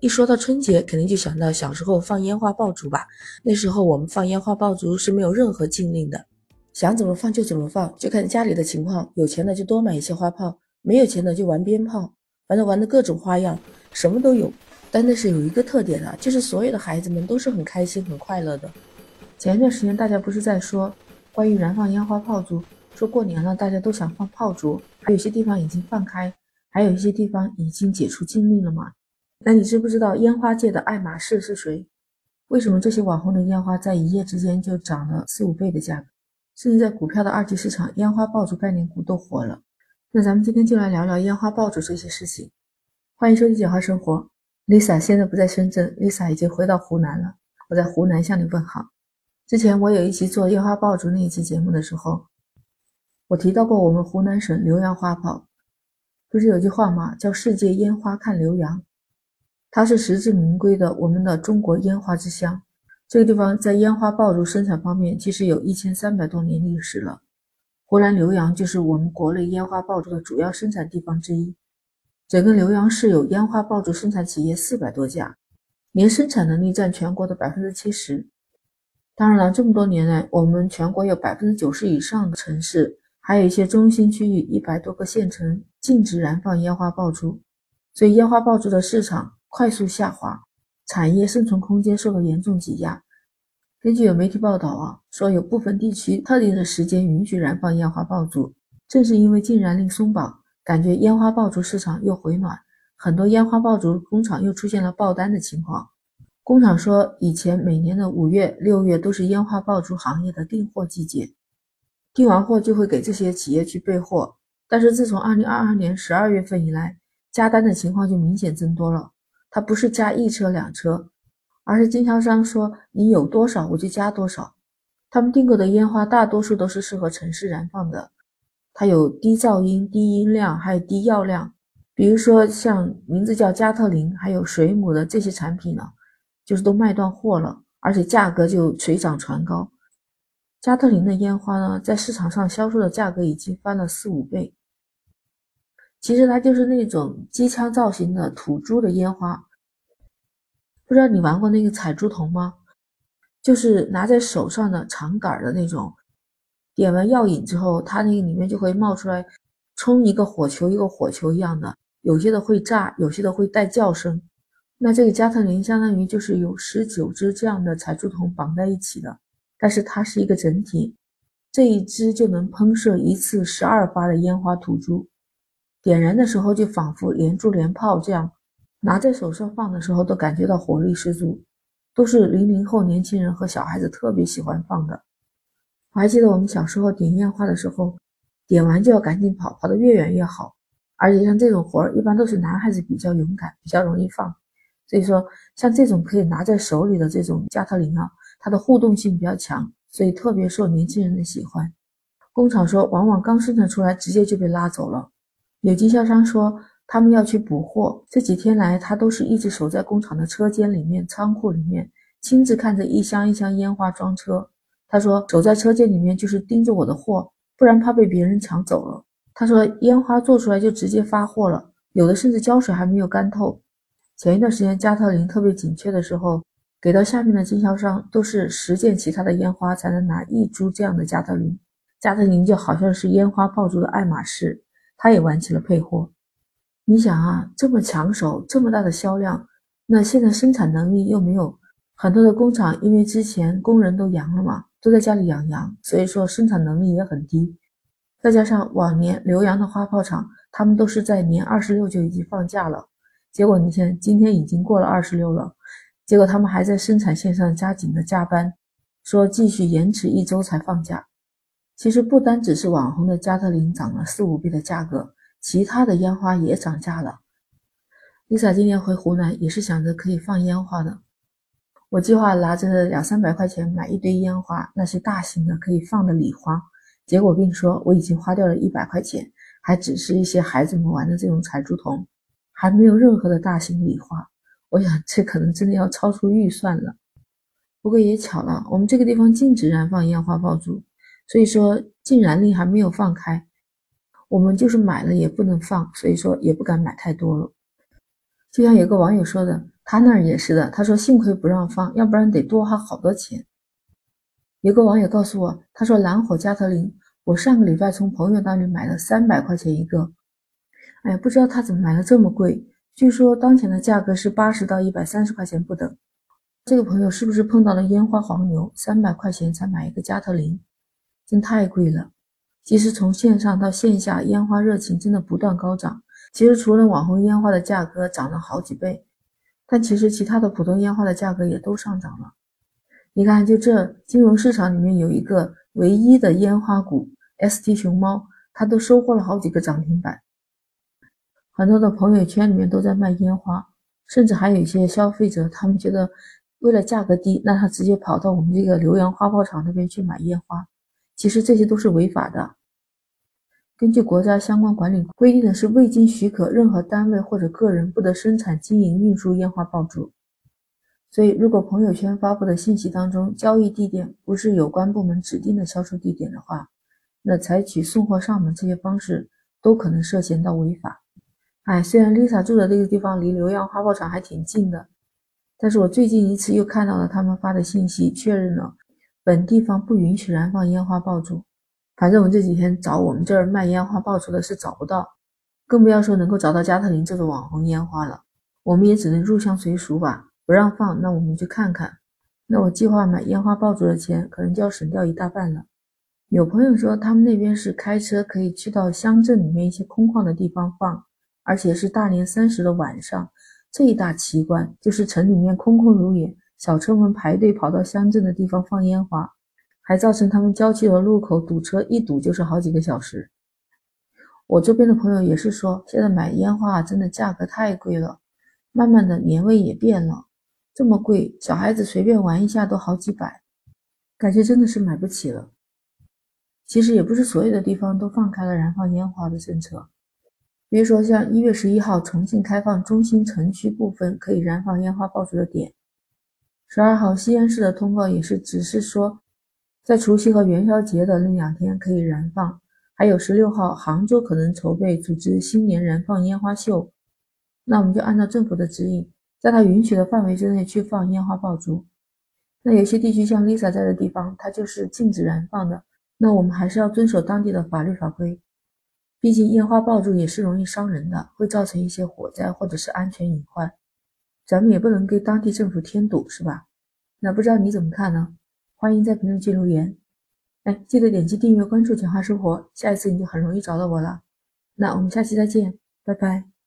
一说到春节，肯定就想到小时候放烟花爆竹吧。那时候我们放烟花爆竹是没有任何禁令的，想怎么放就怎么放，就看家里的情况。有钱的就多买一些花炮，没有钱的就玩鞭炮，反正玩的各种花样，什么都有。但那是有一个特点的，就是所有的孩子们都是很开心、很快乐的。前一段时间大家不是在说关于燃放烟花炮竹，说过年了大家都想放炮竹，还有些地方已经放开。还有一些地方已经解除禁令了吗？那你知不知道烟花界的爱马仕是谁？为什么这些网红的烟花在一夜之间就涨了四五倍的价格？甚至在股票的二级市场，烟花爆竹概念股都火了。那咱们今天就来聊聊烟花爆竹这些事情。欢迎收听简化生活，Lisa 现在不在深圳，Lisa 已经回到湖南了。我在湖南向你问好。之前我有一期做烟花爆竹那一期节目的时候，我提到过我们湖南省浏阳花炮。不是有句话吗？叫“世界烟花看浏阳”，它是实至名归的我们的中国烟花之乡。这个地方在烟花爆竹生产方面，其实有一千三百多年历史了。湖南浏阳就是我们国内烟花爆竹的主要生产地方之一。整个浏阳市有烟花爆竹生产企业四百多家，年生产能力占全国的百分之七十。当然了，这么多年来，我们全国有百分之九十以上的城市。还有一些中心区域，一百多个县城禁止燃放烟花爆竹，所以烟花爆竹的市场快速下滑，产业生存空间受到严重挤压。根据有媒体报道啊，说有部分地区特定的时间允许燃放烟花爆竹，正是因为禁燃令松绑，感觉烟花爆竹市场又回暖，很多烟花爆竹工厂又出现了爆单的情况。工厂说，以前每年的五月、六月都是烟花爆竹行业的订货季节。订完货就会给这些企业去备货，但是自从二零二二年十二月份以来，加单的情况就明显增多了。它不是加一车两车，而是经销商说你有多少我就加多少。他们订购的烟花大多数都是适合城市燃放的，它有低噪音、低音量，还有低药量。比如说像名字叫加特林，还有水母的这些产品呢，就是都卖断货了，而且价格就水涨船高。加特林的烟花呢，在市场上销售的价格已经翻了四五倍。其实它就是那种机枪造型的土猪的烟花。不知道你玩过那个彩珠筒吗？就是拿在手上的长杆的那种，点完药引之后，它那个里面就会冒出来，冲一个火球一个火球一样的，有些的会炸，有些的会带叫声。那这个加特林相当于就是有十九只这样的彩珠筒绑在一起的。但是它是一个整体，这一支就能喷射一次十二发的烟花土珠，点燃的时候就仿佛连珠连炮这样，拿在手上放的时候都感觉到火力十足，都是零零后年轻人和小孩子特别喜欢放的。我还记得我们小时候点烟花的时候，点完就要赶紧跑，跑得越远越好。而且像这种活儿，一般都是男孩子比较勇敢，比较容易放。所以说，像这种可以拿在手里的这种加特林啊。它的互动性比较强，所以特别受年轻人的喜欢。工厂说，往往刚生产出来，直接就被拉走了。有经销商说，他们要去补货。这几天来，他都是一直守在工厂的车间里面、仓库里面，亲自看着一箱一箱烟花装车。他说，守在车间里面就是盯着我的货，不然怕被别人抢走了。他说，烟花做出来就直接发货了，有的甚至胶水还没有干透。前一段时间加特林特别紧缺的时候。给到下面的经销商都是十件其他的烟花才能拿一株这样的加特林，加特林就好像是烟花爆竹的爱马仕，他也玩起了配货。你想啊，这么抢手，这么大的销量，那现在生产能力又没有很多的工厂，因为之前工人都阳了嘛，都在家里养羊，所以说生产能力也很低。再加上往年留洋的花炮厂，他们都是在年二十六就已经放假了，结果你看今天已经过了二十六了。结果他们还在生产线上加紧的加班，说继续延迟一周才放假。其实不单只是网红的加特林涨了四五倍的价格，其他的烟花也涨价了。Lisa 今年回湖南也是想着可以放烟花的，我计划拿着两三百块钱买一堆烟花，那些大型的可以放的礼花。结果我跟你说，我已经花掉了一百块钱，还只是一些孩子们玩的这种彩竹筒，还没有任何的大型礼花。我想这可能真的要超出预算了，不过也巧了，我们这个地方禁止燃放烟花爆竹，所以说禁燃令还没有放开，我们就是买了也不能放，所以说也不敢买太多了。就像有个网友说的，他那儿也是的。他说幸亏不让放，要不然得多花好多钱。有个网友告诉我，他说蓝火加特林，我上个礼拜从朋友那里买了三百块钱一个。哎，不知道他怎么买的这么贵？据说当前的价格是八十到一百三十块钱不等。这个朋友是不是碰到了烟花黄牛？三百块钱才买一个加特林，真太贵了。其实从线上到线下，烟花热情真的不断高涨。其实除了网红烟花的价格涨了好几倍，但其实其他的普通烟花的价格也都上涨了。你看，就这金融市场里面有一个唯一的烟花股 ST 熊猫，它都收获了好几个涨停板。很多的朋友圈里面都在卖烟花，甚至还有一些消费者，他们觉得为了价格低，那他直接跑到我们这个浏阳花炮厂那边去买烟花。其实这些都是违法的。根据国家相关管理规定的是，未经许可，任何单位或者个人不得生产、经营、运输烟花爆竹。所以，如果朋友圈发布的信息当中交易地点不是有关部门指定的销售地点的话，那采取送货上门这些方式都可能涉嫌到违法。哎，虽然 Lisa 住的这个地方离浏阳花炮厂还挺近的，但是我最近一次又看到了他们发的信息，确认了。本地方不允许燃放烟花爆竹，反正我这几天找我们这儿卖烟花爆竹的是找不到，更不要说能够找到加特林这种网红烟花了。我们也只能入乡随俗吧，不让放，那我们去看看。那我计划买烟花爆竹的钱可能就要省掉一大半了。有朋友说他们那边是开车可以去到乡镇里面一些空旷的地方放，而且是大年三十的晚上，这一大奇观就是城里面空空如也。小车们排队跑到乡镇的地方放烟花，还造成他们郊区的路口堵车，一堵就是好几个小时。我这边的朋友也是说，现在买烟花真的价格太贵了，慢慢的年味也变了，这么贵，小孩子随便玩一下都好几百，感觉真的是买不起了。其实也不是所有的地方都放开了燃放烟花的政策，比如说像一月十一号重庆开放中心城区部分可以燃放烟花爆竹的点。十二号，西安市的通告也是只是说，在除夕和元宵节的那两天可以燃放。还有十六号，杭州可能筹备组织新年燃放烟花秀。那我们就按照政府的指引，在它允许的范围之内去放烟花爆竹。那有些地区像 Lisa 在的地方，它就是禁止燃放的。那我们还是要遵守当地的法律法规，毕竟烟花爆竹也是容易伤人的，会造成一些火灾或者是安全隐患。咱们也不能给当地政府添堵，是吧？那不知道你怎么看呢？欢迎在评论区留言。哎，记得点击订阅关注“简化生活”，下一次你就很容易找到我了。那我们下期再见，拜拜。